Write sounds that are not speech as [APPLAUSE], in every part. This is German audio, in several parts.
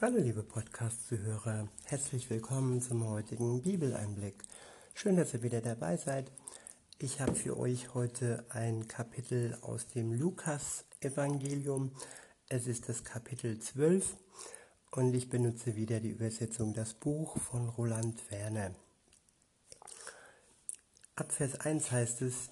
Hallo liebe Podcast-Zuhörer, herzlich willkommen zum heutigen Bibeleinblick. Schön, dass ihr wieder dabei seid. Ich habe für euch heute ein Kapitel aus dem Lukas-Evangelium. Es ist das Kapitel 12 und ich benutze wieder die Übersetzung Das Buch von Roland Werner. Ab Vers 1 heißt es,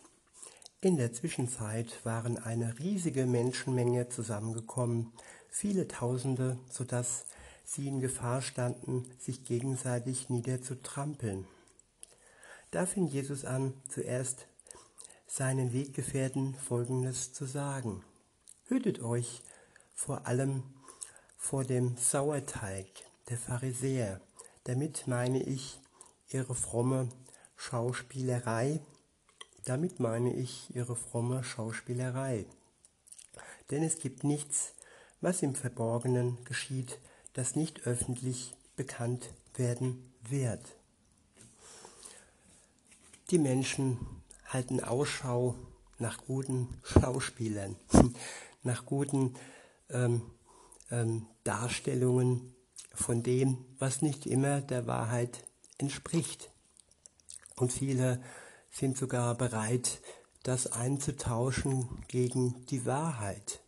in der Zwischenzeit waren eine riesige Menschenmenge zusammengekommen, viele Tausende, sodass sie in Gefahr standen, sich gegenseitig niederzutrampeln. Da fing Jesus an, zuerst seinen Weggefährten Folgendes zu sagen. Hütet euch vor allem vor dem Sauerteig der Pharisäer. Damit meine ich ihre fromme Schauspielerei. Damit meine ich ihre fromme Schauspielerei. Denn es gibt nichts, was im Verborgenen geschieht, das nicht öffentlich bekannt werden wird. Die Menschen halten Ausschau nach guten Schauspielern, [LAUGHS] nach guten ähm, ähm, Darstellungen von dem, was nicht immer der Wahrheit entspricht. Und viele sind sogar bereit, das einzutauschen gegen die Wahrheit.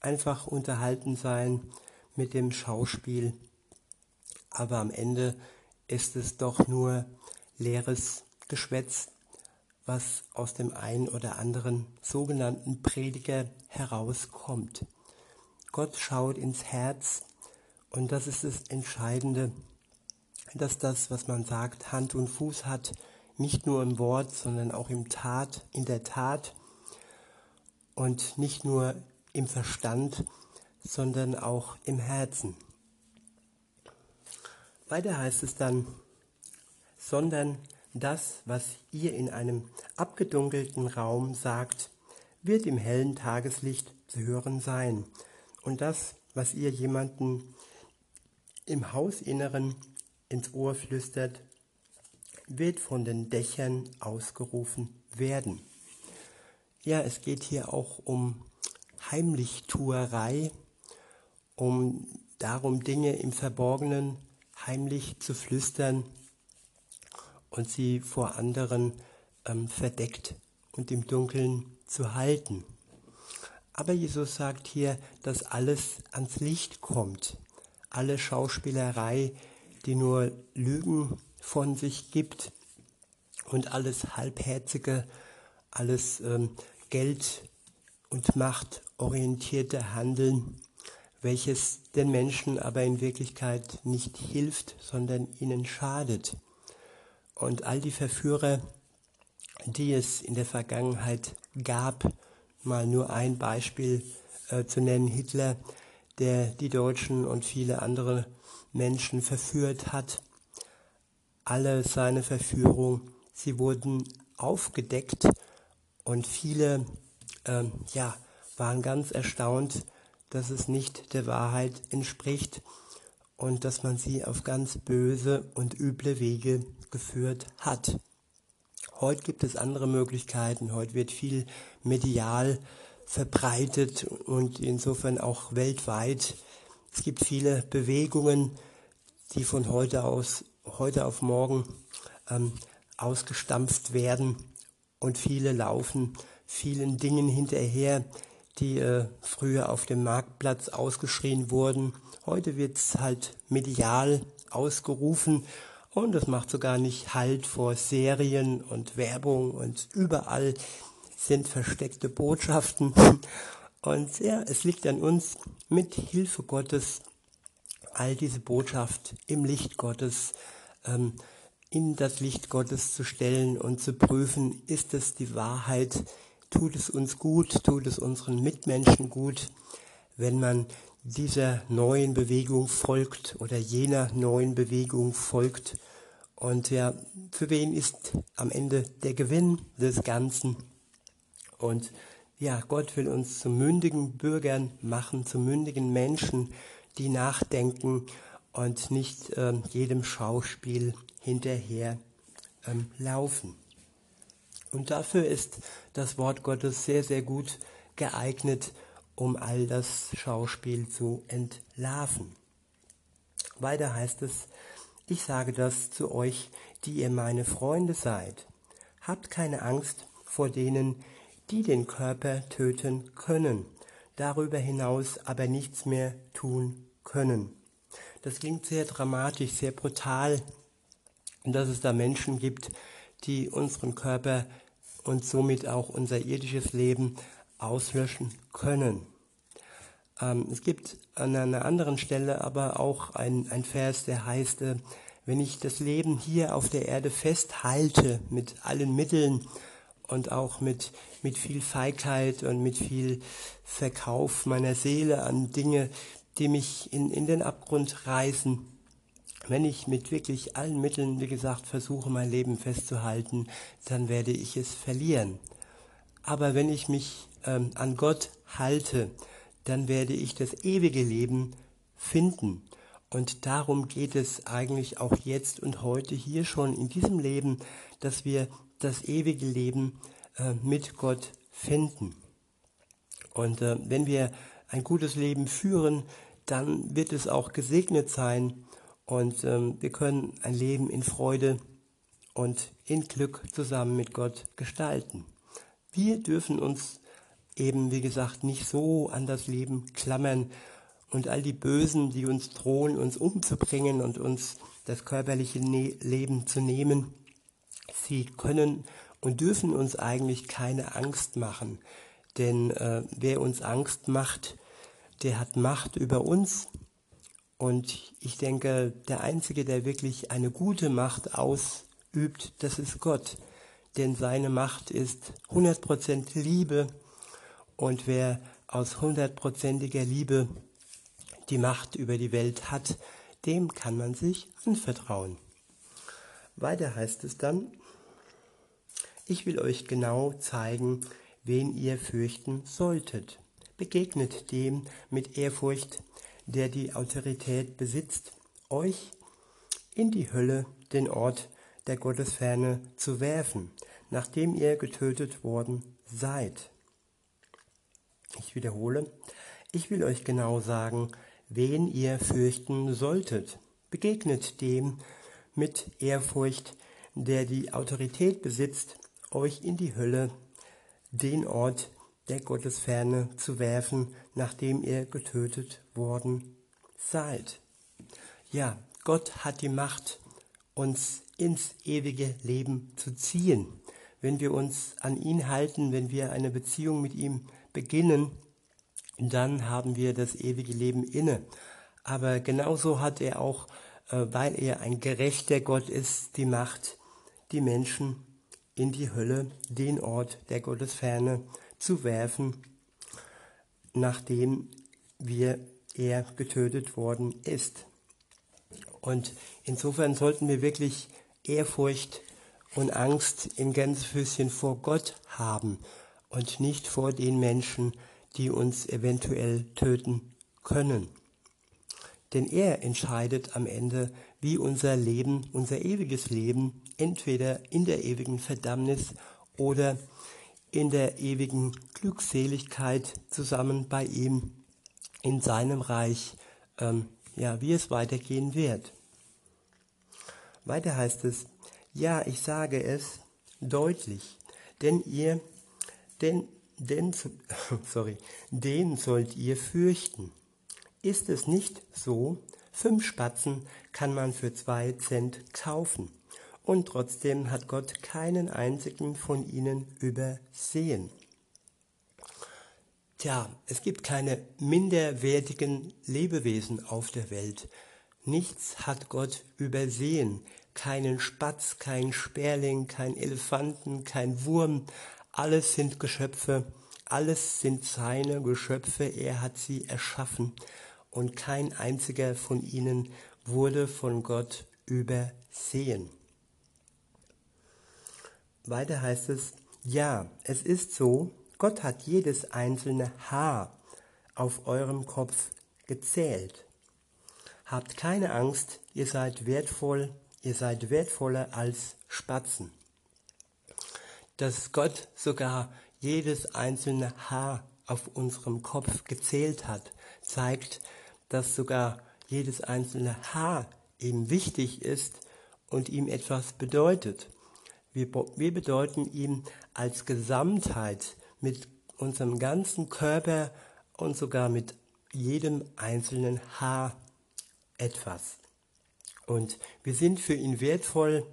Einfach unterhalten sein, mit dem Schauspiel, aber am Ende ist es doch nur leeres Geschwätz, was aus dem einen oder anderen sogenannten Prediger herauskommt. Gott schaut ins Herz und das ist das Entscheidende, dass das, was man sagt, Hand und Fuß hat, nicht nur im Wort, sondern auch im Tat, in der Tat und nicht nur im Verstand, sondern auch im Herzen. Weiter heißt es dann, sondern das, was ihr in einem abgedunkelten Raum sagt, wird im hellen Tageslicht zu hören sein. Und das, was ihr jemanden im Hausinneren ins Ohr flüstert, wird von den Dächern ausgerufen werden. Ja, es geht hier auch um Heimlichtuerei, um darum, Dinge im Verborgenen heimlich zu flüstern und sie vor anderen ähm, verdeckt und im Dunkeln zu halten. Aber Jesus sagt hier, dass alles ans Licht kommt. Alle Schauspielerei, die nur Lügen von sich gibt und alles Halbherzige, alles ähm, Geld- und Machtorientierte Handeln welches den Menschen aber in Wirklichkeit nicht hilft, sondern ihnen schadet. Und all die Verführer, die es in der Vergangenheit gab, mal nur ein Beispiel äh, zu nennen, Hitler, der die Deutschen und viele andere Menschen verführt hat. Alle seine Verführung, sie wurden aufgedeckt und viele äh, ja, waren ganz erstaunt, dass es nicht der Wahrheit entspricht und dass man sie auf ganz böse und üble Wege geführt hat. Heute gibt es andere Möglichkeiten, heute wird viel medial verbreitet und insofern auch weltweit. Es gibt viele Bewegungen, die von heute aus, heute auf morgen ähm, ausgestampft werden und viele laufen vielen Dingen hinterher, die äh, früher auf dem Marktplatz ausgeschrien wurden. Heute wird es halt medial ausgerufen und das macht sogar nicht Halt vor Serien und Werbung und überall sind versteckte Botschaften. [LAUGHS] Und ja, es liegt an uns, mit Hilfe Gottes all diese Botschaft im Licht Gottes ähm, in das Licht Gottes zu stellen und zu prüfen, ist es die Wahrheit, tut es uns gut, tut es unseren Mitmenschen gut, wenn man dieser neuen Bewegung folgt oder jener neuen Bewegung folgt. Und ja, für wen ist am Ende der Gewinn des Ganzen? Und ja, Gott will uns zu mündigen Bürgern machen, zu mündigen Menschen, die nachdenken und nicht äh, jedem Schauspiel hinterher ähm, laufen. Und dafür ist das Wort Gottes sehr, sehr gut geeignet, um all das Schauspiel zu entlarven. Weiter heißt es, ich sage das zu euch, die ihr meine Freunde seid. Habt keine Angst vor denen, die den Körper töten können, darüber hinaus aber nichts mehr tun können. Das klingt sehr dramatisch, sehr brutal, dass es da Menschen gibt, die unseren Körper und somit auch unser irdisches Leben auslöschen können. Ähm, es gibt an einer anderen Stelle aber auch ein, ein Vers, der heißt, äh, wenn ich das Leben hier auf der Erde festhalte mit allen Mitteln und auch mit, mit viel Feigheit und mit viel Verkauf meiner Seele an Dinge, die mich in, in den Abgrund reißen, wenn ich mit wirklich allen Mitteln, wie gesagt, versuche, mein Leben festzuhalten, dann werde ich es verlieren. Aber wenn ich mich ähm, an Gott halte, dann werde ich das ewige Leben finden. Und darum geht es eigentlich auch jetzt und heute hier schon in diesem Leben, dass wir das ewige Leben äh, mit Gott finden. Und äh, wenn wir ein gutes Leben führen, dann wird es auch gesegnet sein und ähm, wir können ein Leben in Freude und in Glück zusammen mit Gott gestalten. Wir dürfen uns eben, wie gesagt, nicht so an das Leben klammern und all die Bösen, die uns drohen, uns umzubringen und uns das körperliche ne Leben zu nehmen, sie können und dürfen uns eigentlich keine Angst machen. Denn äh, wer uns Angst macht, der hat Macht über uns und ich denke, der Einzige, der wirklich eine gute Macht ausübt, das ist Gott. Denn seine Macht ist 100% Liebe. Und wer aus hundertprozentiger Liebe die Macht über die Welt hat, dem kann man sich anvertrauen. Weiter heißt es dann, ich will euch genau zeigen, wen ihr fürchten solltet. Begegnet dem mit Ehrfurcht, der die Autorität besitzt, euch in die Hölle, den Ort der Gottesferne, zu werfen, nachdem ihr getötet worden seid. Ich wiederhole, ich will euch genau sagen, wen ihr fürchten solltet. Begegnet dem mit Ehrfurcht, der die Autorität besitzt, euch in die Hölle, den Ort der Gottesferne zu werfen, nachdem ihr getötet worden seid. Ja, Gott hat die Macht, uns ins ewige Leben zu ziehen. Wenn wir uns an ihn halten, wenn wir eine Beziehung mit ihm beginnen, dann haben wir das ewige Leben inne. Aber genauso hat er auch, äh, weil er ein gerechter Gott ist, die Macht, die Menschen in die Hölle, den Ort der Gottesferne, zu werfen, nachdem wir, er getötet worden ist. Und insofern sollten wir wirklich Ehrfurcht und Angst in Gänsefüßchen vor Gott haben und nicht vor den Menschen, die uns eventuell töten können. Denn er entscheidet am Ende, wie unser Leben, unser ewiges Leben, entweder in der ewigen Verdammnis oder in der ewigen Glückseligkeit zusammen bei ihm in seinem Reich, ähm, ja, wie es weitergehen wird. Weiter heißt es, ja, ich sage es deutlich, denn ihr, denn, denn, [LAUGHS] sorry, den sollt ihr fürchten. Ist es nicht so, fünf Spatzen kann man für zwei Cent kaufen und trotzdem hat Gott keinen einzigen von ihnen übersehen. Tja, es gibt keine minderwertigen Lebewesen auf der Welt. Nichts hat Gott übersehen. Keinen Spatz, kein Sperling, kein Elefanten, kein Wurm. Alles sind Geschöpfe. Alles sind seine Geschöpfe. Er hat sie erschaffen. Und kein einziger von ihnen wurde von Gott übersehen. Weiter heißt es, ja, es ist so, Gott hat jedes einzelne Haar auf eurem Kopf gezählt. Habt keine Angst, ihr seid wertvoll, ihr seid wertvoller als Spatzen. Dass Gott sogar jedes einzelne Haar auf unserem Kopf gezählt hat, zeigt, dass sogar jedes einzelne Haar ihm wichtig ist und ihm etwas bedeutet. Wir, wir bedeuten ihm als Gesamtheit mit unserem ganzen Körper und sogar mit jedem einzelnen Haar etwas. Und wir sind für ihn wertvoll.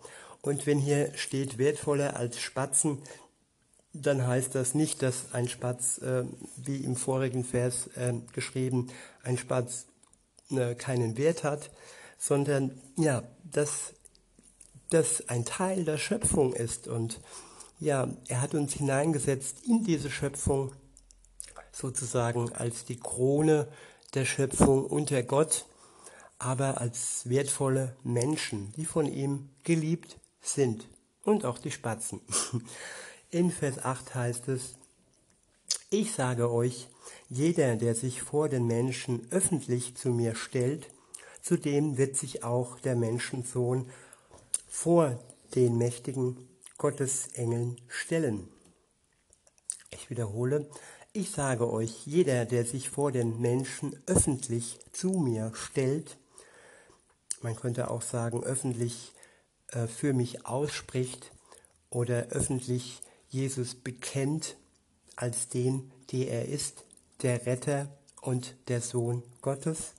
Und wenn hier steht wertvoller als Spatzen, dann heißt das nicht, dass ein Spatz, äh, wie im vorigen Vers äh, geschrieben, ein Spatz äh, keinen Wert hat, sondern ja, dass das ein Teil der Schöpfung ist. Und ja, er hat uns hineingesetzt in diese Schöpfung sozusagen als die Krone der Schöpfung unter Gott, aber als wertvolle Menschen, die von ihm geliebt sind. Und auch die Spatzen. [LAUGHS] In Vers 8 heißt es, ich sage euch, jeder, der sich vor den Menschen öffentlich zu mir stellt, zu dem wird sich auch der Menschensohn vor den mächtigen Gottesengeln stellen. Ich wiederhole, ich sage euch, jeder, der sich vor den Menschen öffentlich zu mir stellt, man könnte auch sagen, öffentlich äh, für mich ausspricht oder öffentlich Jesus bekennt als den, der er ist, der Retter und der Sohn Gottes.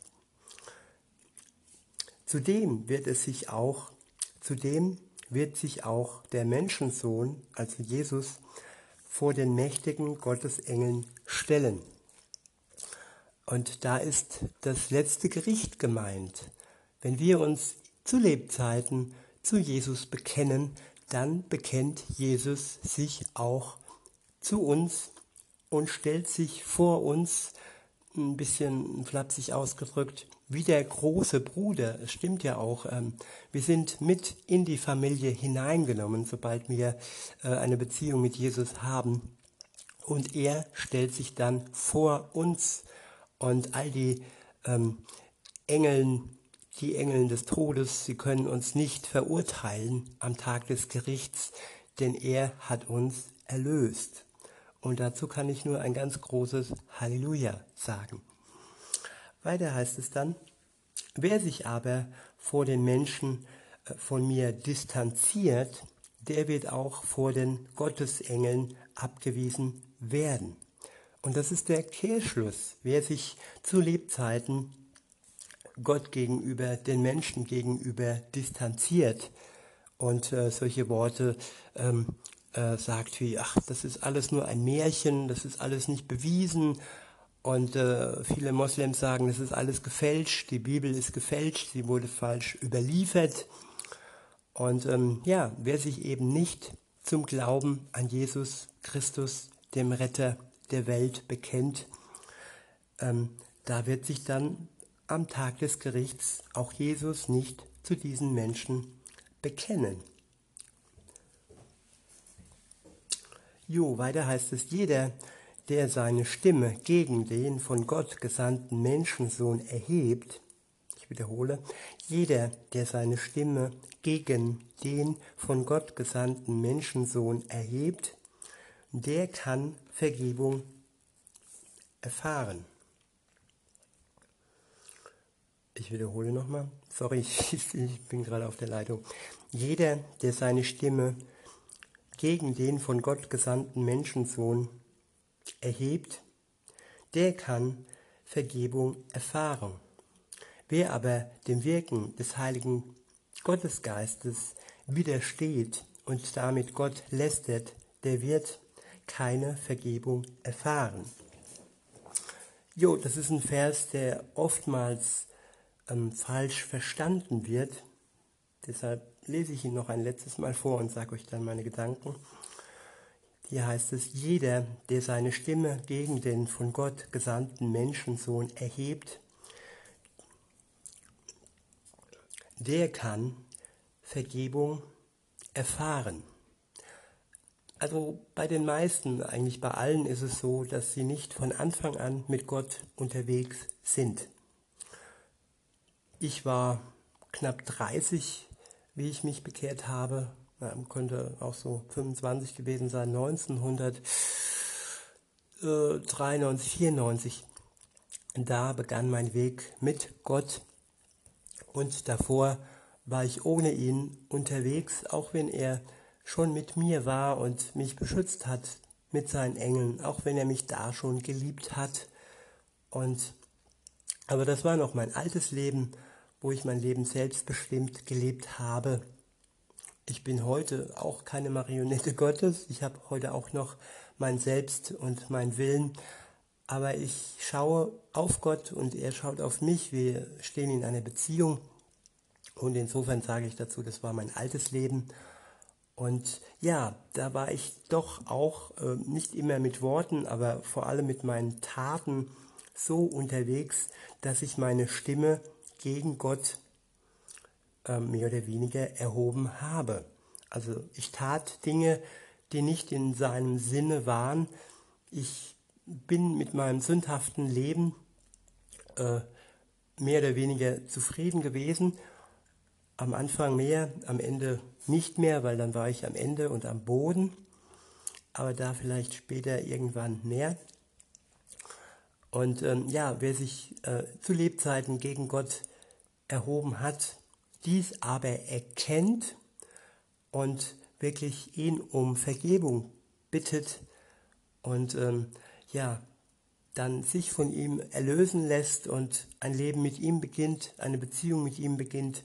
Zudem wird es sich auch, zudem wird sich auch der Menschensohn, also Jesus, vor den mächtigen Gottesengeln stellen. Und da ist das letzte Gericht gemeint. Wenn wir uns zu Lebzeiten zu Jesus bekennen, dann bekennt Jesus sich auch zu uns und stellt sich vor uns, ein bisschen flapsig ausgedrückt, wie der große Bruder. Es stimmt ja auch. Ähm, wir sind mit in die Familie hineingenommen, sobald wir äh, eine Beziehung mit Jesus haben. Und er stellt sich dann vor uns und all die ähm, Engeln, die Engeln des Todes, sie können uns nicht verurteilen am Tag des Gerichts, denn er hat uns erlöst. Und dazu kann ich nur ein ganz großes Halleluja sagen. Weiter heißt es dann, wer sich aber vor den Menschen äh, von mir distanziert, der wird auch vor den Gottesengeln abgewiesen werden. Und das ist der Kehrschluss. Wer sich zu Lebzeiten Gott gegenüber, den Menschen gegenüber distanziert und äh, solche Worte ähm, äh, sagt wie, ach, das ist alles nur ein Märchen, das ist alles nicht bewiesen und äh, viele Moslems sagen, das ist alles gefälscht, die Bibel ist gefälscht, sie wurde falsch überliefert. Und ähm, ja, wer sich eben nicht zum Glauben an Jesus Christus, dem Retter der Welt, bekennt, ähm, da wird sich dann am Tag des Gerichts auch Jesus nicht zu diesen Menschen bekennen. Jo, weiter heißt es, jeder, der seine Stimme gegen den von Gott gesandten Menschensohn erhebt, ich wiederhole, jeder, der seine Stimme gegen den von Gott gesandten Menschensohn erhebt, der kann Vergebung erfahren. Ich wiederhole nochmal. Sorry, [LAUGHS] ich bin gerade auf der Leitung. Jeder, der seine Stimme gegen den von Gott gesandten Menschensohn erhebt, der kann Vergebung erfahren. Wer aber dem Wirken des Heiligen Gottesgeistes widersteht und damit Gott lästert, der wird keine Vergebung erfahren. Jo, das ist ein Vers, der oftmals ähm, falsch verstanden wird. Deshalb lese ich ihn noch ein letztes Mal vor und sage euch dann meine Gedanken. Hier heißt es, jeder, der seine Stimme gegen den von Gott gesandten Menschensohn erhebt, der kann Vergebung erfahren. Also bei den meisten, eigentlich bei allen ist es so, dass sie nicht von Anfang an mit Gott unterwegs sind. Ich war knapp 30, wie ich mich bekehrt habe könnte auch so 25 gewesen sein, 1993, 94. Da begann mein Weg mit Gott Und davor war ich ohne ihn unterwegs, auch wenn er schon mit mir war und mich beschützt hat mit seinen Engeln, auch wenn er mich da schon geliebt hat. Und aber das war noch mein altes Leben, wo ich mein Leben selbstbestimmt gelebt habe. Ich bin heute auch keine Marionette [LAUGHS] Gottes. Ich habe heute auch noch mein Selbst und mein Willen. Aber ich schaue auf Gott und er schaut auf mich. Wir stehen in einer Beziehung. Und insofern sage ich dazu, das war mein altes Leben. Und ja, da war ich doch auch äh, nicht immer mit Worten, aber vor allem mit meinen Taten so unterwegs, dass ich meine Stimme gegen Gott mehr oder weniger erhoben habe. Also ich tat Dinge, die nicht in seinem Sinne waren. Ich bin mit meinem sündhaften Leben äh, mehr oder weniger zufrieden gewesen. Am Anfang mehr, am Ende nicht mehr, weil dann war ich am Ende und am Boden. Aber da vielleicht später irgendwann mehr. Und ähm, ja, wer sich äh, zu Lebzeiten gegen Gott erhoben hat, dies aber erkennt und wirklich ihn um Vergebung bittet und ähm, ja, dann sich von ihm erlösen lässt und ein Leben mit ihm beginnt, eine Beziehung mit ihm beginnt,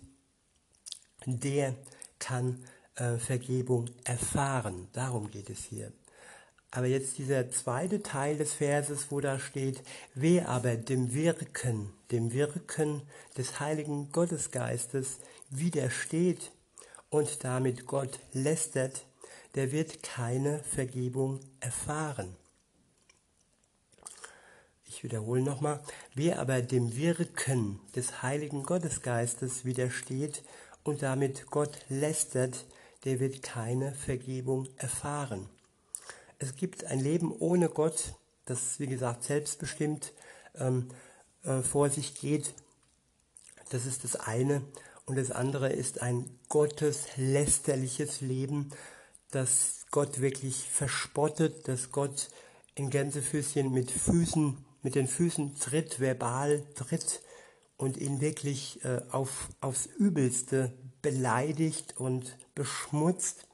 der kann äh, Vergebung erfahren. Darum geht es hier. Aber jetzt dieser zweite Teil des Verses, wo da steht, wer aber dem Wirken, dem Wirken des heiligen Gottesgeistes widersteht und damit Gott lästert, der wird keine Vergebung erfahren. Ich wiederhole nochmal, wer aber dem Wirken des heiligen Gottesgeistes widersteht und damit Gott lästert, der wird keine Vergebung erfahren. Es gibt ein Leben ohne Gott, das wie gesagt selbstbestimmt ähm, äh, vor sich geht. Das ist das eine. Und das andere ist ein gotteslästerliches Leben, das Gott wirklich verspottet, das Gott in Gänsefüßchen mit Füßen, mit den Füßen tritt, verbal tritt und ihn wirklich äh, auf, aufs Übelste beleidigt und beschmutzt.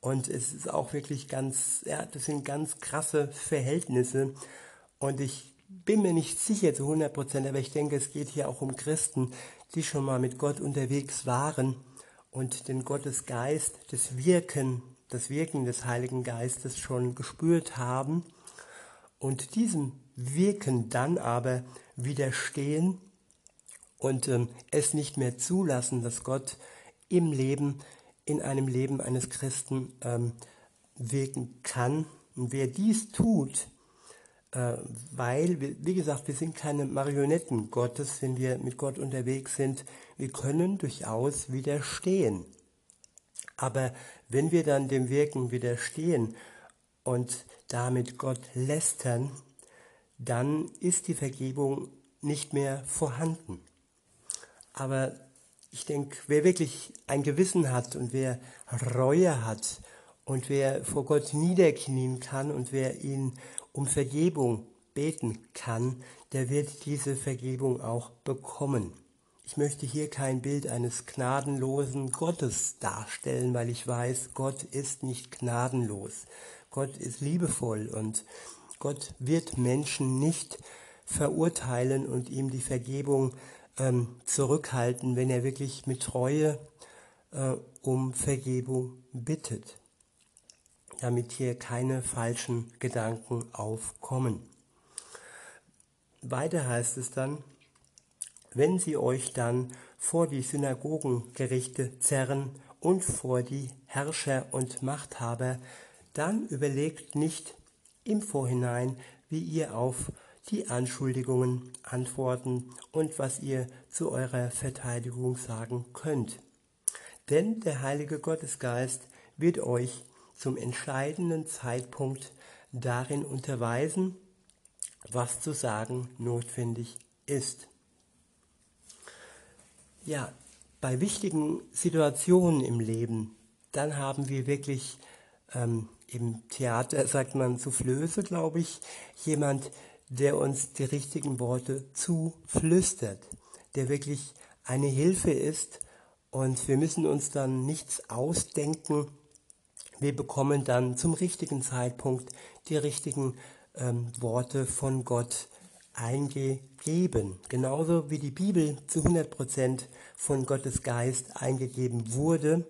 Und es ist auch wirklich ganz, ja, das sind ganz krasse Verhältnisse. Und ich bin mir nicht sicher zu 100 Prozent, aber ich denke, es geht hier auch um Christen, die schon mal mit Gott unterwegs waren und den Gottesgeist, das Wirken, das Wirken des Heiligen Geistes schon gespürt haben und diesem Wirken dann aber widerstehen und ähm, es nicht mehr zulassen, dass Gott im Leben, in einem Leben eines Christen ähm, wirken kann. Und wer dies tut, äh, weil, wie gesagt, wir sind keine Marionetten Gottes, wenn wir mit Gott unterwegs sind. Wir können durchaus widerstehen. Aber wenn wir dann dem Wirken widerstehen und damit Gott lästern, dann ist die Vergebung nicht mehr vorhanden. Aber ich denke, wer wirklich ein Gewissen hat und wer Reue hat und wer vor Gott niederknien kann und wer ihn um Vergebung beten kann, der wird diese Vergebung auch bekommen. Ich möchte hier kein Bild eines gnadenlosen Gottes darstellen, weil ich weiß, Gott ist nicht gnadenlos. Gott ist liebevoll und Gott wird Menschen nicht verurteilen und ihm die Vergebung ähm, zurückhalten, wenn er wirklich mit Treue äh, um Vergebung bittet damit hier keine falschen Gedanken aufkommen. Weiter heißt es dann, wenn sie euch dann vor die Synagogengerichte zerren und vor die Herrscher und Machthaber, dann überlegt nicht im Vorhinein, wie ihr auf die Anschuldigungen antworten und was ihr zu eurer Verteidigung sagen könnt. Denn der Heilige Gottesgeist wird euch zum entscheidenden Zeitpunkt darin unterweisen, was zu sagen notwendig ist. Ja, bei wichtigen Situationen im Leben, dann haben wir wirklich ähm, im Theater, [LAUGHS] sagt man Soufflöse, glaube ich, jemand, der uns die richtigen Worte zuflüstert, der wirklich eine Hilfe ist und wir müssen uns dann nichts ausdenken. Wir bekommen dann zum richtigen Zeitpunkt die richtigen ähm, Worte von Gott eingegeben. Genauso wie die Bibel zu 100% von Gottes Geist eingegeben wurde.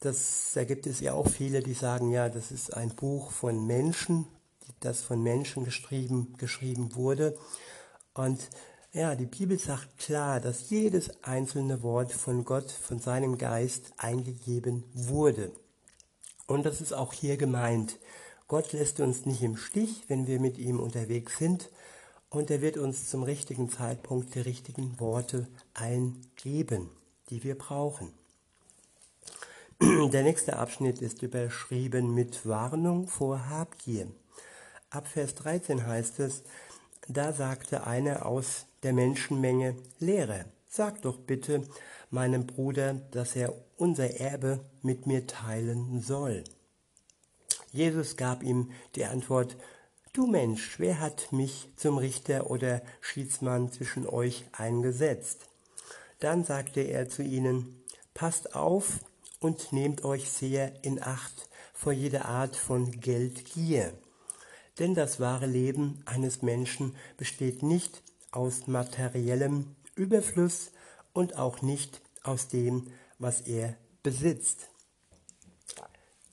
Das, da gibt es ja auch viele, die sagen, ja, das ist ein Buch von Menschen, das von Menschen geschrieben, geschrieben wurde. Und ja, die Bibel sagt klar, dass jedes einzelne Wort von Gott, von seinem Geist eingegeben wurde. Und das ist auch hier gemeint. Gott lässt uns nicht im Stich, wenn wir mit ihm unterwegs sind. Und er wird uns zum richtigen Zeitpunkt die richtigen Worte eingeben, die wir brauchen. Der nächste Abschnitt ist überschrieben mit Warnung vor Habgier. Ab Vers 13 heißt es, da sagte einer aus der Menschenmenge, Lehrer, sag doch bitte meinem Bruder, dass er unser Erbe mit mir teilen soll. Jesus gab ihm die Antwort, Du Mensch, wer hat mich zum Richter oder Schiedsmann zwischen euch eingesetzt? Dann sagte er zu ihnen, Passt auf und nehmt euch sehr in Acht vor jeder Art von Geldgier. Denn das wahre Leben eines Menschen besteht nicht aus materiellem Überfluss und auch nicht aus dem, was er besitzt.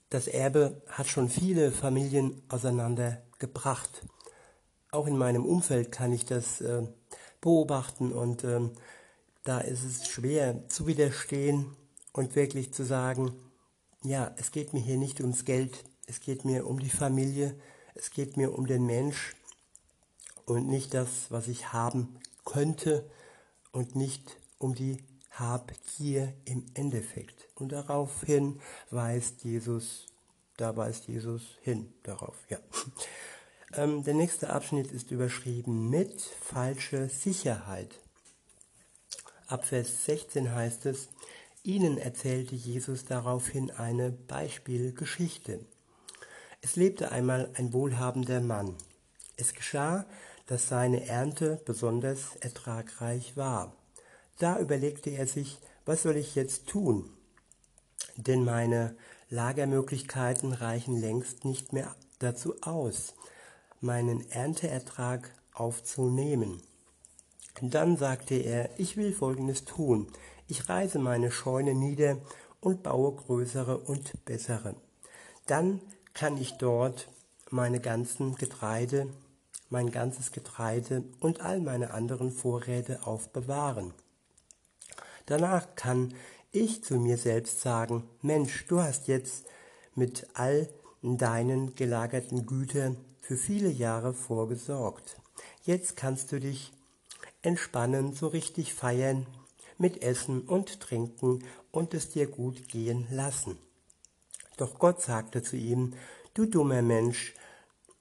Das Erbe hat schon viele Familien auseinandergebracht. Auch in meinem Umfeld kann ich das äh, beobachten und äh, da ist es schwer zu widerstehen und wirklich zu sagen, ja, es geht mir hier nicht ums Geld, es geht mir um die Familie, es geht mir um den Mensch und nicht das, was ich haben könnte und nicht um die Habgier im Endeffekt. Und daraufhin weist Jesus, da weist Jesus hin, darauf, ja. [LAUGHS] Ähm, der nächste Abschnitt ist überschrieben mit falsche Sicherheit. Ab Vers 16 heißt es, Ihnen erzählte Jesus daraufhin eine Beispielgeschichte. Es lebte einmal ein wohlhabender Mann. Es geschah, dass seine Ernte besonders ertragreich war. Da überlegte er sich, was soll ich jetzt tun? Denn meine Lagermöglichkeiten reichen längst nicht mehr dazu aus, meinen Ernteertrag aufzunehmen. Dann sagte er, ich will Folgendes tun. Ich reiße meine Scheune nieder und baue größere und bessere. Dann kann ich dort meine ganzen Getreide, mein ganzes Getreide und all meine anderen Vorräte aufbewahren. Danach kann ich zu mir selbst sagen, Mensch, du hast jetzt mit all deinen gelagerten Gütern für viele Jahre vorgesorgt. Jetzt kannst du dich entspannen, so richtig feiern, mit Essen und Trinken und es dir gut gehen lassen. Doch Gott sagte zu ihm, du dummer Mensch,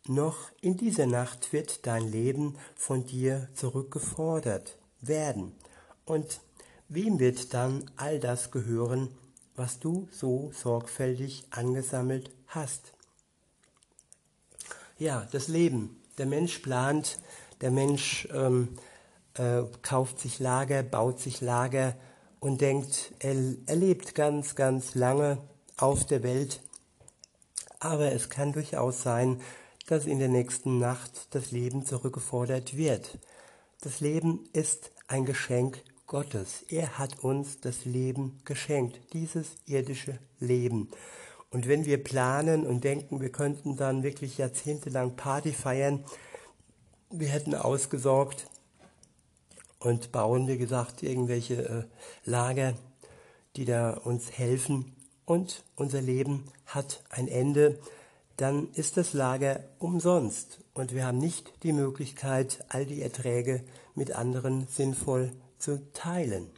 noch in dieser Nacht wird dein Leben von dir zurückgefordert werden. Und Wem wird dann all das gehören, was du so sorgfältig angesammelt hast? Ja, das Leben. Der Mensch plant, der Mensch ähm, äh, kauft sich Lager, baut sich Lager und denkt, er, er lebt ganz, ganz lange auf der Welt. Aber es kann durchaus sein, dass in der nächsten Nacht das Leben zurückgefordert wird. Das Leben ist ein Geschenk Gottes. Er hat uns das Leben geschenkt, dieses irdische Leben. Und wenn wir planen und denken, wir könnten dann wirklich jahrzehntelang Party feiern, wir hätten ausgesorgt und bauen, wie gesagt, irgendwelche äh, Lager, die da uns helfen und unser Leben hat ein Ende, dann ist das Lager umsonst und wir haben nicht die Möglichkeit, all die Erträge mit anderen sinnvoll zu teilen.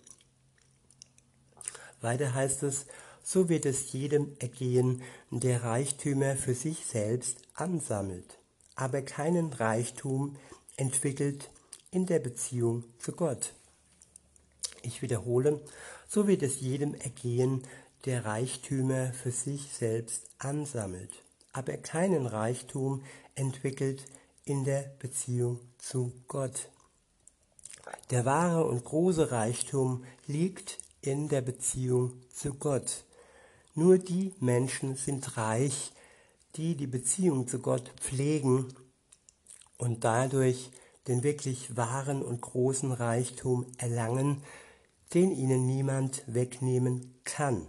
Weiter heißt es, so wird es jedem ergehen, der Reichtümer für sich selbst ansammelt, aber keinen Reichtum entwickelt in der Beziehung zu Gott. Ich wiederhole, so wird es jedem ergehen, der Reichtümer für sich selbst ansammelt, aber keinen Reichtum entwickelt in der Beziehung zu Gott. Der wahre und große Reichtum liegt in der Beziehung zu Gott. Nur die Menschen sind reich, die die Beziehung zu Gott pflegen und dadurch den wirklich wahren und großen Reichtum erlangen, den ihnen niemand wegnehmen kann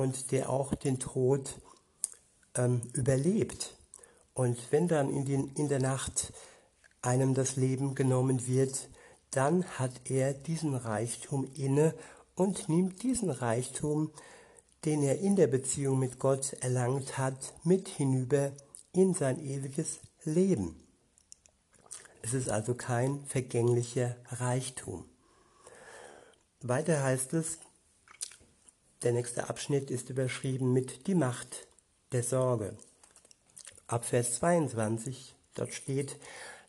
und der auch den Tod ähm, überlebt. Und wenn dann in, den, in der Nacht einem das Leben genommen wird, dann hat er diesen Reichtum inne und nimmt diesen Reichtum, den er in der Beziehung mit Gott erlangt hat, mit hinüber in sein ewiges Leben. Es ist also kein vergänglicher Reichtum. Weiter heißt es, der nächste Abschnitt ist überschrieben mit die Macht der Sorge. Ab Vers 22, dort steht,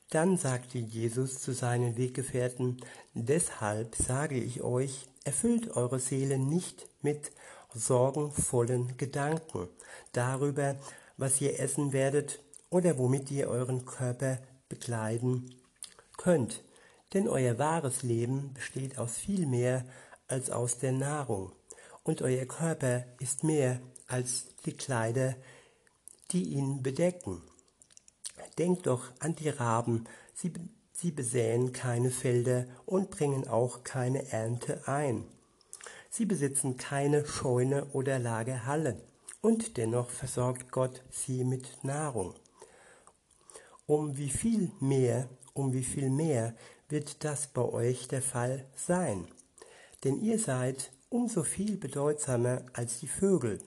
dann sagte Jesus zu seinen Weggefährten, deshalb sage ich euch, erfüllt eure Seele nicht mit sorgenvollen Gedanken darüber, was ihr essen werdet oder womit ihr euren Körper bekleiden könnt. Denn euer wahres Leben besteht aus viel mehr als aus der Nahrung. Und euer Körper ist mehr als die Kleider, die ihn bedecken. Denkt doch an die Raben, sie, sie besäen keine Felder und bringen auch keine Ernte ein. Sie besitzen keine Scheune oder Lagerhalle, und dennoch versorgt Gott sie mit Nahrung. Um wie viel mehr, um wie viel mehr wird das bei euch der Fall sein? Denn ihr seid umso viel bedeutsamer als die Vögel.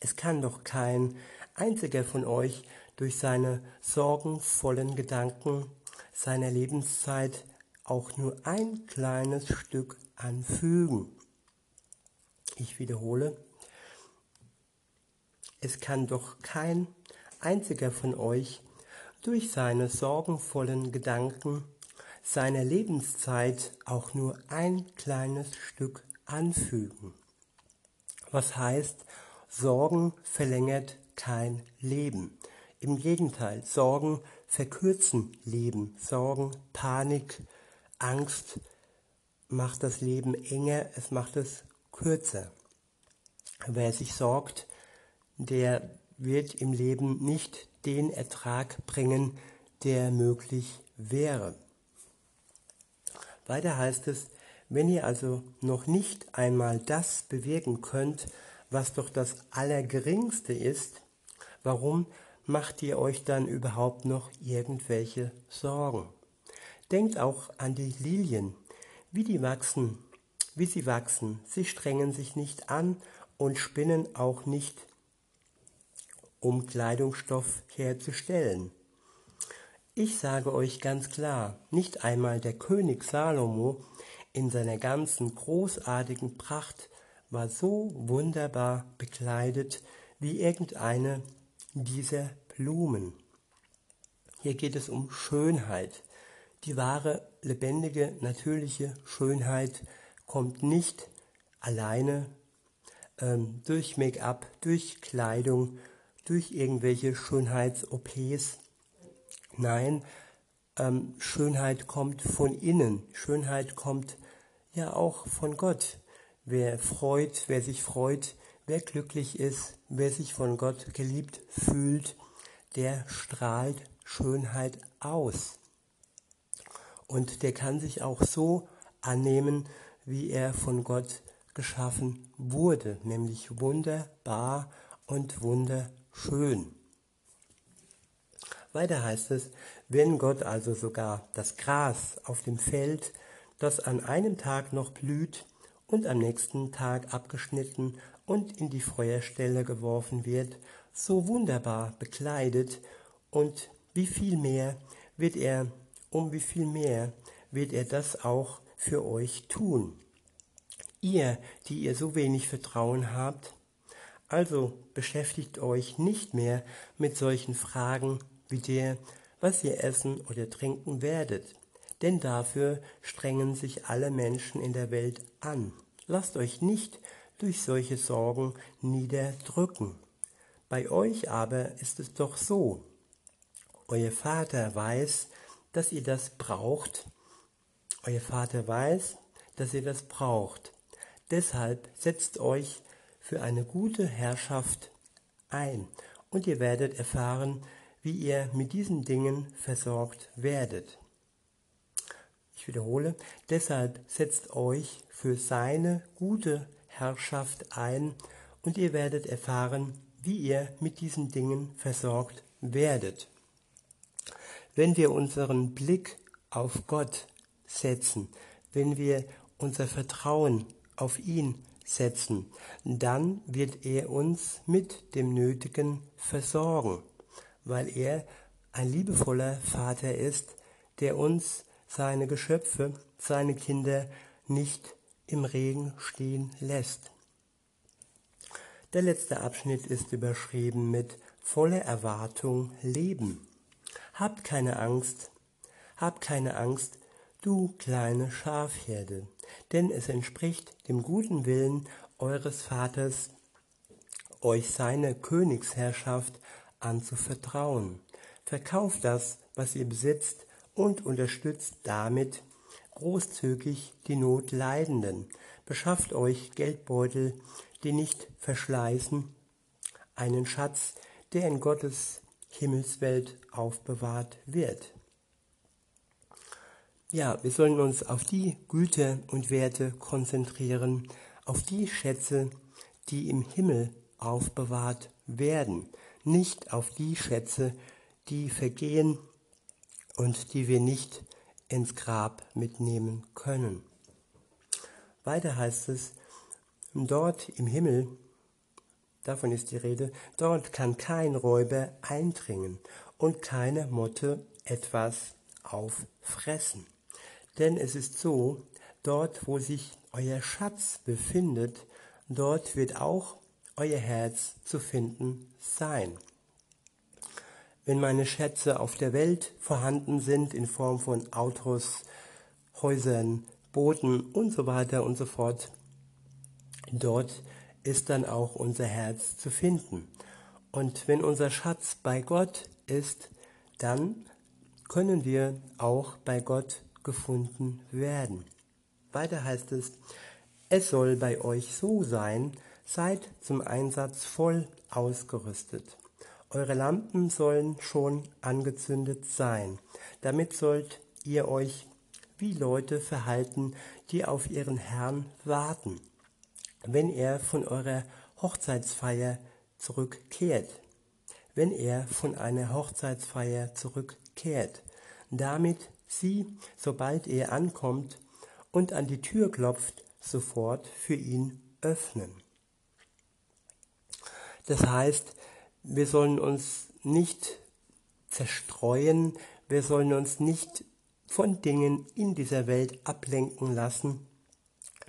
Es kann doch kein einziger von euch durch seine sorgenvollen Gedanken seiner Lebenszeit auch nur ein kleines Stück anfügen. Ich wiederhole, es kann doch kein einziger von euch durch seine sorgenvollen Gedanken seiner Lebenszeit auch nur ein kleines Stück anfügen. Was heißt, Sorgen verlängert kein Leben. Im Gegenteil, Sorgen verkürzen Leben. Sorgen, Panik, Angst macht das Leben enger, es macht es kürzer. Wer sich sorgt, der wird im Leben nicht den Ertrag bringen, der möglich wäre. Weiter heißt es, wenn ihr also noch nicht einmal das bewirken könnt, was doch das Allergeringste ist, warum macht ihr euch dann überhaupt noch irgendwelche Sorgen? Denkt auch an die Lilien, wie die wachsen, wie sie wachsen. Sie strengen sich nicht an und spinnen auch nicht, um Kleidungsstoff herzustellen. Ich sage euch ganz klar, nicht einmal der König Salomo in seiner ganzen großartigen Pracht war so wunderbar bekleidet wie irgendeine dieser Blumen. Hier geht es um Schönheit. Die wahre, lebendige, natürliche Schönheit kommt nicht alleine ähm, durch Make-up, durch Kleidung, durch irgendwelche Schönheits-OPs. Nein, ähm, Schönheit kommt von innen. Schönheit kommt ja auch von Gott. Wer freut, wer sich freut, wer glücklich ist, wer sich von Gott geliebt fühlt, der strahlt Schönheit aus. Und der kann sich auch so annehmen, wie er von Gott geschaffen wurde, nämlich wunderbar und wunderschön. Weiter heißt es, wenn Gott also sogar das Gras auf dem Feld, das an einem Tag noch blüht und am nächsten Tag abgeschnitten und in die Feuerstelle geworfen wird, so wunderbar bekleidet und wie viel mehr wird er, um wie viel mehr wird er das auch für euch tun. Ihr, die ihr so wenig Vertrauen habt, also beschäftigt euch nicht mehr mit solchen Fragen wie der, was ihr essen oder trinken werdet, denn dafür strengen sich alle Menschen in der Welt an. Lasst euch nicht durch solche Sorgen niederdrücken. Bei euch aber ist es doch so. Euer Vater weiß, dass ihr das braucht Euer Vater weiß, dass ihr das braucht. Deshalb setzt euch für eine gute Herrschaft ein und ihr werdet erfahren, wie ihr mit diesen Dingen versorgt werdet. Ich wiederhole, deshalb setzt euch für seine gute Herrschaft ein und ihr werdet erfahren, wie ihr mit diesen Dingen versorgt werdet. Wenn wir unseren Blick auf Gott setzen, wenn wir unser Vertrauen auf ihn setzen, dann wird er uns mit dem Nötigen versorgen, weil er ein liebevoller Vater ist, der uns seine Geschöpfe, seine Kinder nicht im Regen stehen lässt. Der letzte Abschnitt ist überschrieben mit voller Erwartung leben. Habt keine Angst, habt keine Angst, du kleine Schafherde, denn es entspricht dem guten Willen eures Vaters, euch seine Königsherrschaft anzuvertrauen. Verkauft das, was ihr besitzt, und unterstützt damit großzügig die Notleidenden. Beschafft euch Geldbeutel, die nicht verschleißen, einen Schatz, der in Gottes Himmelswelt aufbewahrt wird. Ja, wir sollen uns auf die Güter und Werte konzentrieren, auf die Schätze, die im Himmel aufbewahrt werden, nicht auf die Schätze, die vergehen und die wir nicht ins Grab mitnehmen können. Weiter heißt es, dort im Himmel, davon ist die Rede, dort kann kein Räuber eindringen und keine Motte etwas auffressen. Denn es ist so, dort wo sich euer Schatz befindet, dort wird auch euer Herz zu finden sein. Wenn meine Schätze auf der Welt vorhanden sind in Form von Autos, Häusern, Booten und so weiter und so fort, dort ist dann auch unser Herz zu finden. Und wenn unser Schatz bei Gott ist, dann können wir auch bei Gott gefunden werden. Weiter heißt es, es soll bei euch so sein, seid zum Einsatz voll ausgerüstet. Eure Lampen sollen schon angezündet sein. Damit sollt ihr euch wie Leute verhalten, die auf ihren Herrn warten, wenn er von eurer Hochzeitsfeier zurückkehrt. Wenn er von einer Hochzeitsfeier zurückkehrt, damit sie, sobald er ankommt und an die Tür klopft, sofort für ihn öffnen. Das heißt, wir sollen uns nicht zerstreuen, wir sollen uns nicht von Dingen in dieser Welt ablenken lassen.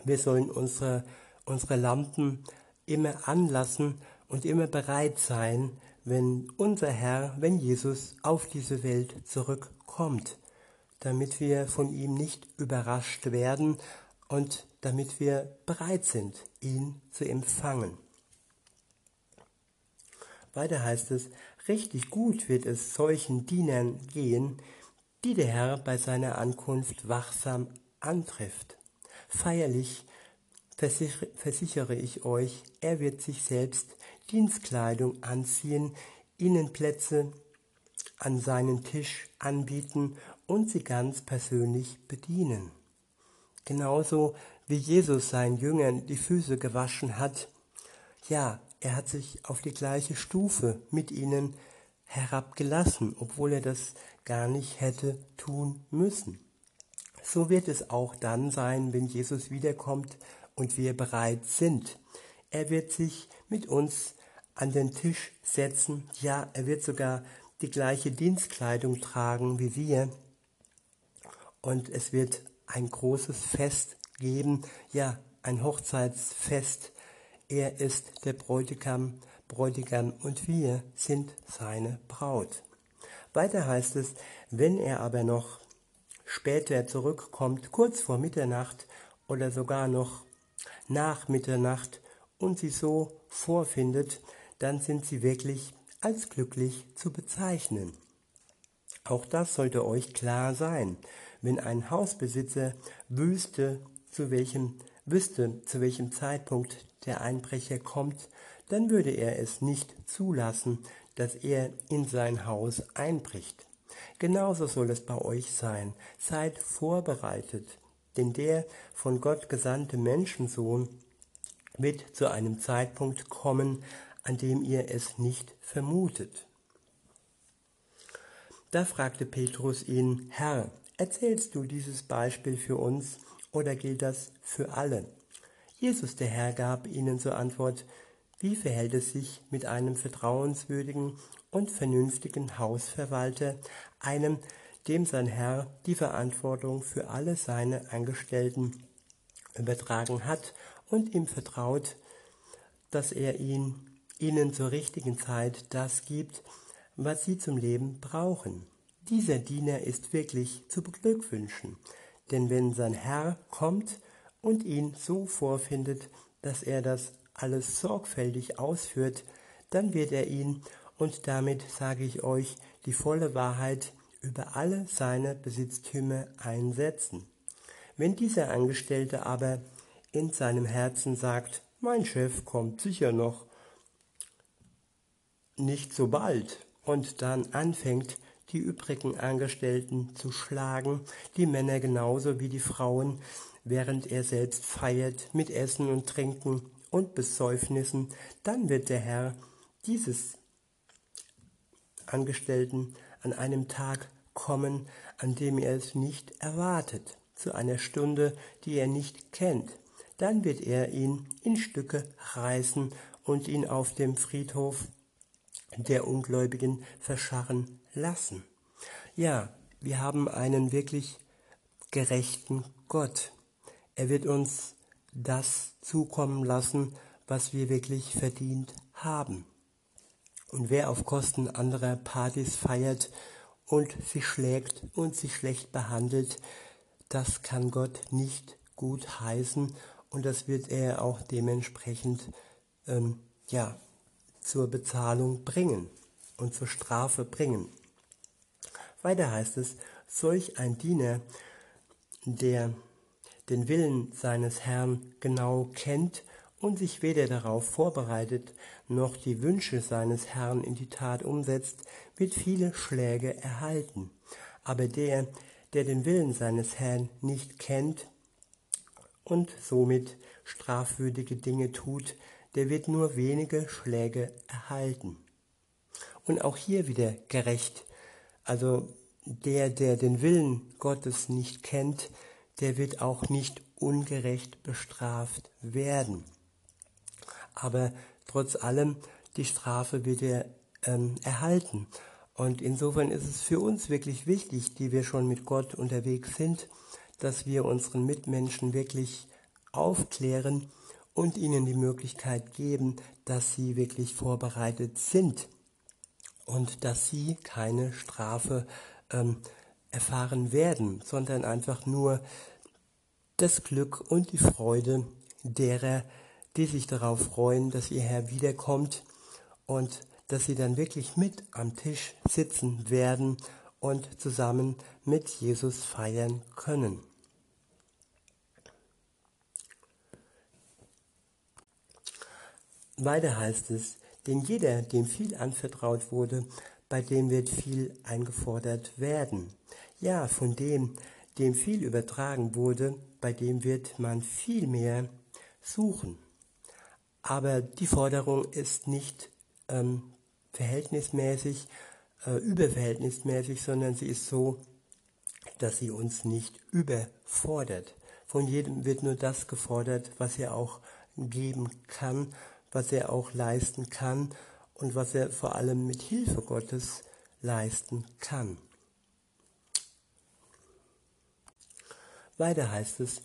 Wir sollen unsere, unsere Lampen immer anlassen und immer bereit sein, wenn unser Herr, wenn Jesus auf diese Welt zurückkommt, damit wir von ihm nicht überrascht werden und damit wir bereit sind, ihn zu empfangen. Weiter heißt es, richtig gut wird es solchen Dienern gehen, die der Herr bei seiner Ankunft wachsam antrifft. Feierlich versichere ich euch, er wird sich selbst Dienstkleidung anziehen, ihnen Plätze an seinen Tisch anbieten und sie ganz persönlich bedienen. Genauso wie Jesus seinen Jüngern die Füße gewaschen hat, ja, er hat sich auf die gleiche Stufe mit ihnen herabgelassen, obwohl er das gar nicht hätte tun müssen. So wird es auch dann sein, wenn Jesus wiederkommt und wir bereit sind. Er wird sich mit uns an den Tisch setzen, ja, er wird sogar die gleiche Dienstkleidung tragen wie wir. Und es wird ein großes Fest geben, ja, ein Hochzeitsfest er ist der Bräutigam, Bräutigam und wir sind seine Braut. Weiter heißt es, wenn er aber noch später zurückkommt, kurz vor Mitternacht oder sogar noch nach Mitternacht und sie so vorfindet, dann sind sie wirklich als glücklich zu bezeichnen. Auch das sollte euch klar sein. Wenn ein Hausbesitzer wüsste, zu welchem, wüsste, zu welchem Zeitpunkt der Einbrecher kommt, dann würde er es nicht zulassen, dass er in sein Haus einbricht. Genauso soll es bei euch sein. Seid vorbereitet, denn der von Gott gesandte Menschensohn wird zu einem Zeitpunkt kommen, an dem ihr es nicht vermutet. Da fragte Petrus ihn, Herr, erzählst du dieses Beispiel für uns oder gilt das für alle? Jesus der Herr gab ihnen zur Antwort, wie verhält es sich mit einem vertrauenswürdigen und vernünftigen Hausverwalter, einem, dem sein Herr die Verantwortung für alle seine Angestellten übertragen hat und ihm vertraut, dass er ihn, ihnen zur richtigen Zeit das gibt, was sie zum Leben brauchen. Dieser Diener ist wirklich zu beglückwünschen, denn wenn sein Herr kommt und ihn so vorfindet, dass er das alles sorgfältig ausführt, dann wird er ihn, und damit sage ich euch die volle Wahrheit, über alle seine Besitztümer einsetzen. Wenn dieser Angestellte aber in seinem Herzen sagt, mein Chef kommt sicher noch nicht so bald, und dann anfängt, die übrigen Angestellten zu schlagen, die Männer genauso wie die Frauen, während er selbst feiert mit Essen und Trinken und Besäufnissen, dann wird der Herr dieses Angestellten an einem Tag kommen, an dem er es nicht erwartet, zu einer Stunde, die er nicht kennt. Dann wird er ihn in Stücke reißen und ihn auf dem Friedhof der Ungläubigen verscharren lassen. Ja, wir haben einen wirklich gerechten Gott. Er wird uns das zukommen lassen, was wir wirklich verdient haben. Und wer auf Kosten anderer Partys feiert und sich schlägt und sich schlecht behandelt, das kann Gott nicht gut heißen und das wird er auch dementsprechend ähm, ja, zur Bezahlung bringen und zur Strafe bringen. Weiter heißt es, solch ein Diener, der den Willen seines Herrn genau kennt und sich weder darauf vorbereitet, noch die Wünsche seines Herrn in die Tat umsetzt, wird viele Schläge erhalten. Aber der, der den Willen seines Herrn nicht kennt und somit strafwürdige Dinge tut, der wird nur wenige Schläge erhalten. Und auch hier wieder gerecht. Also der, der den Willen Gottes nicht kennt, der wird auch nicht ungerecht bestraft werden. Aber trotz allem, die Strafe wird er ähm, erhalten. Und insofern ist es für uns wirklich wichtig, die wir schon mit Gott unterwegs sind, dass wir unseren Mitmenschen wirklich aufklären und ihnen die Möglichkeit geben, dass sie wirklich vorbereitet sind und dass sie keine Strafe ähm, erfahren werden, sondern einfach nur das Glück und die Freude derer, die sich darauf freuen, dass ihr Herr wiederkommt und dass sie dann wirklich mit am Tisch sitzen werden und zusammen mit Jesus feiern können. Weiter heißt es, denn jeder, dem viel anvertraut wurde, bei dem wird viel eingefordert werden. Ja, von dem, dem viel übertragen wurde, bei dem wird man viel mehr suchen. Aber die Forderung ist nicht ähm, verhältnismäßig, äh, überverhältnismäßig, sondern sie ist so, dass sie uns nicht überfordert. Von jedem wird nur das gefordert, was er auch geben kann, was er auch leisten kann und was er vor allem mit Hilfe Gottes leisten kann. Weiter heißt es,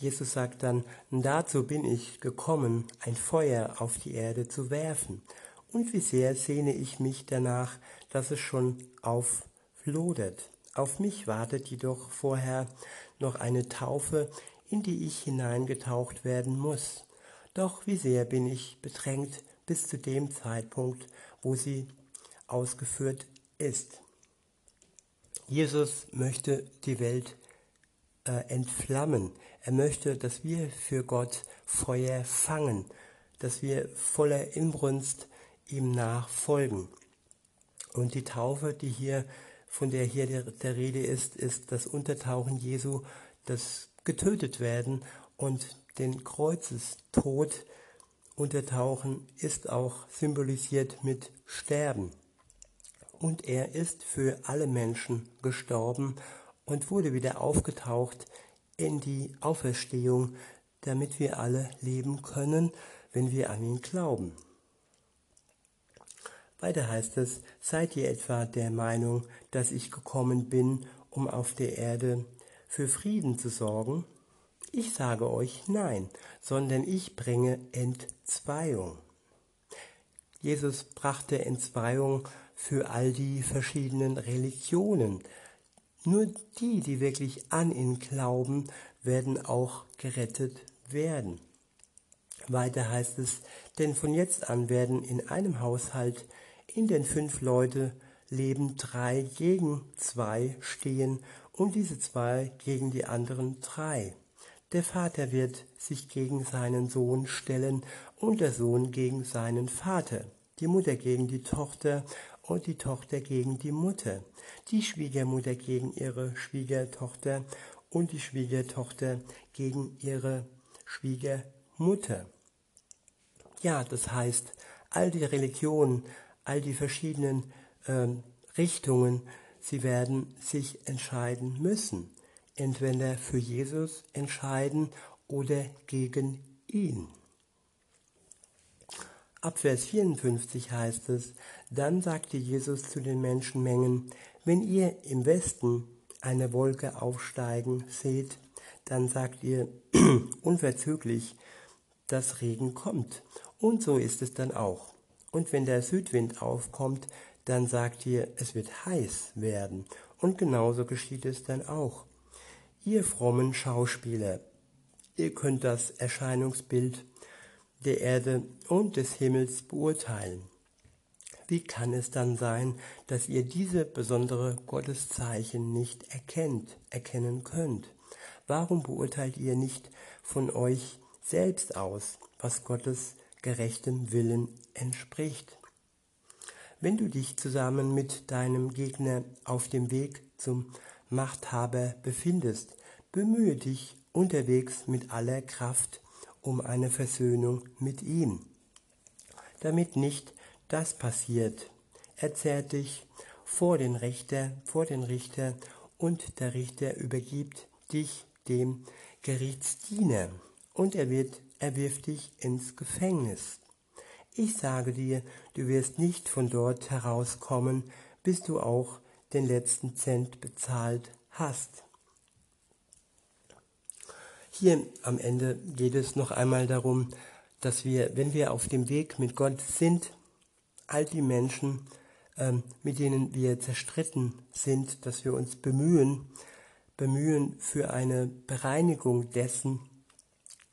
Jesus sagt dann, dazu bin ich gekommen, ein Feuer auf die Erde zu werfen. Und wie sehr sehne ich mich danach, dass es schon auflodert. Auf mich wartet jedoch vorher noch eine Taufe, in die ich hineingetaucht werden muss. Doch wie sehr bin ich bedrängt bis zu dem Zeitpunkt, wo sie ausgeführt ist. Jesus möchte die Welt äh, entflammen. Er möchte, dass wir für Gott Feuer fangen, dass wir voller Inbrunst ihm nachfolgen. Und die Taufe, die hier, von der hier der, der Rede ist, ist das Untertauchen Jesu, das getötet werden und den Kreuzestod untertauchen ist auch symbolisiert mit Sterben. Und er ist für alle Menschen gestorben und wurde wieder aufgetaucht in die Auferstehung, damit wir alle leben können, wenn wir an ihn glauben. Weiter heißt es, seid ihr etwa der Meinung, dass ich gekommen bin, um auf der Erde für Frieden zu sorgen? Ich sage euch nein, sondern ich bringe Entzweiung. Jesus brachte Entzweiung für all die verschiedenen Religionen. Nur die, die wirklich an ihn glauben, werden auch gerettet werden. Weiter heißt es, denn von jetzt an werden in einem Haushalt in den fünf Leute leben drei gegen zwei stehen und diese zwei gegen die anderen drei. Der Vater wird sich gegen seinen Sohn stellen und der Sohn gegen seinen Vater, die Mutter gegen die Tochter und die Tochter gegen die Mutter, die Schwiegermutter gegen ihre Schwiegertochter und die Schwiegertochter gegen ihre Schwiegermutter. Ja, das heißt, all die Religionen, all die verschiedenen äh, Richtungen, sie werden sich entscheiden müssen. Entweder für Jesus entscheiden oder gegen ihn. Ab Vers 54 heißt es, dann sagte Jesus zu den Menschenmengen, wenn ihr im Westen eine Wolke aufsteigen seht, dann sagt ihr [CLEARS THROAT] unverzüglich, dass Regen kommt. Und so ist es dann auch. Und wenn der Südwind aufkommt, dann sagt ihr, es wird heiß werden. Und genauso geschieht es dann auch. Ihr frommen Schauspieler, ihr könnt das Erscheinungsbild der Erde und des Himmels beurteilen. Wie kann es dann sein, dass ihr diese besondere Gotteszeichen nicht erkennt, erkennen könnt? Warum beurteilt ihr nicht von euch selbst aus, was Gottes gerechtem Willen entspricht. Wenn du dich zusammen mit deinem Gegner auf dem Weg zum Machthaber befindest, bemühe dich unterwegs mit aller Kraft um eine Versöhnung mit ihm. Damit nicht das passiert, erzählt dich vor den Richter, vor den Richter und der Richter übergibt dich dem Gerichtsdiener und er wird er wirft dich ins Gefängnis. Ich sage dir, du wirst nicht von dort herauskommen, bis du auch den letzten Cent bezahlt hast. Hier am Ende geht es noch einmal darum, dass wir, wenn wir auf dem Weg mit Gott sind, all die Menschen, ähm, mit denen wir zerstritten sind, dass wir uns bemühen, bemühen für eine Bereinigung dessen,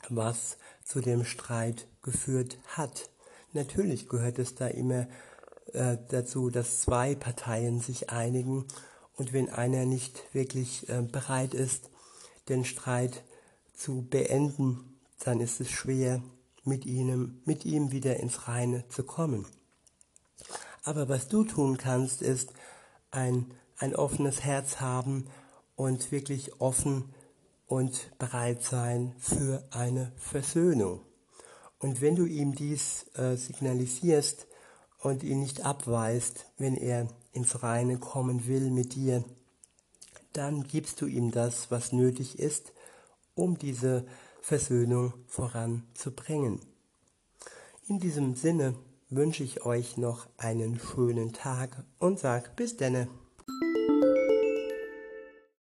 was zu dem Streit geführt hat. Natürlich gehört es da immer äh, dazu, dass zwei Parteien sich einigen und wenn einer nicht wirklich äh, bereit ist, den Streit zu beenden, dann ist es schwer, mit ihm, mit ihm wieder ins Reine zu kommen. Aber was du tun kannst, ist ein, ein offenes Herz haben und wirklich offen und bereit sein für eine Versöhnung. Und wenn du ihm dies äh, signalisierst und ihn nicht abweist, wenn er ins Reine kommen will mit dir, dann gibst du ihm das, was nötig ist, um diese Versöhnung voranzubringen. In diesem Sinne wünsche ich euch noch einen schönen Tag und sag bis denne.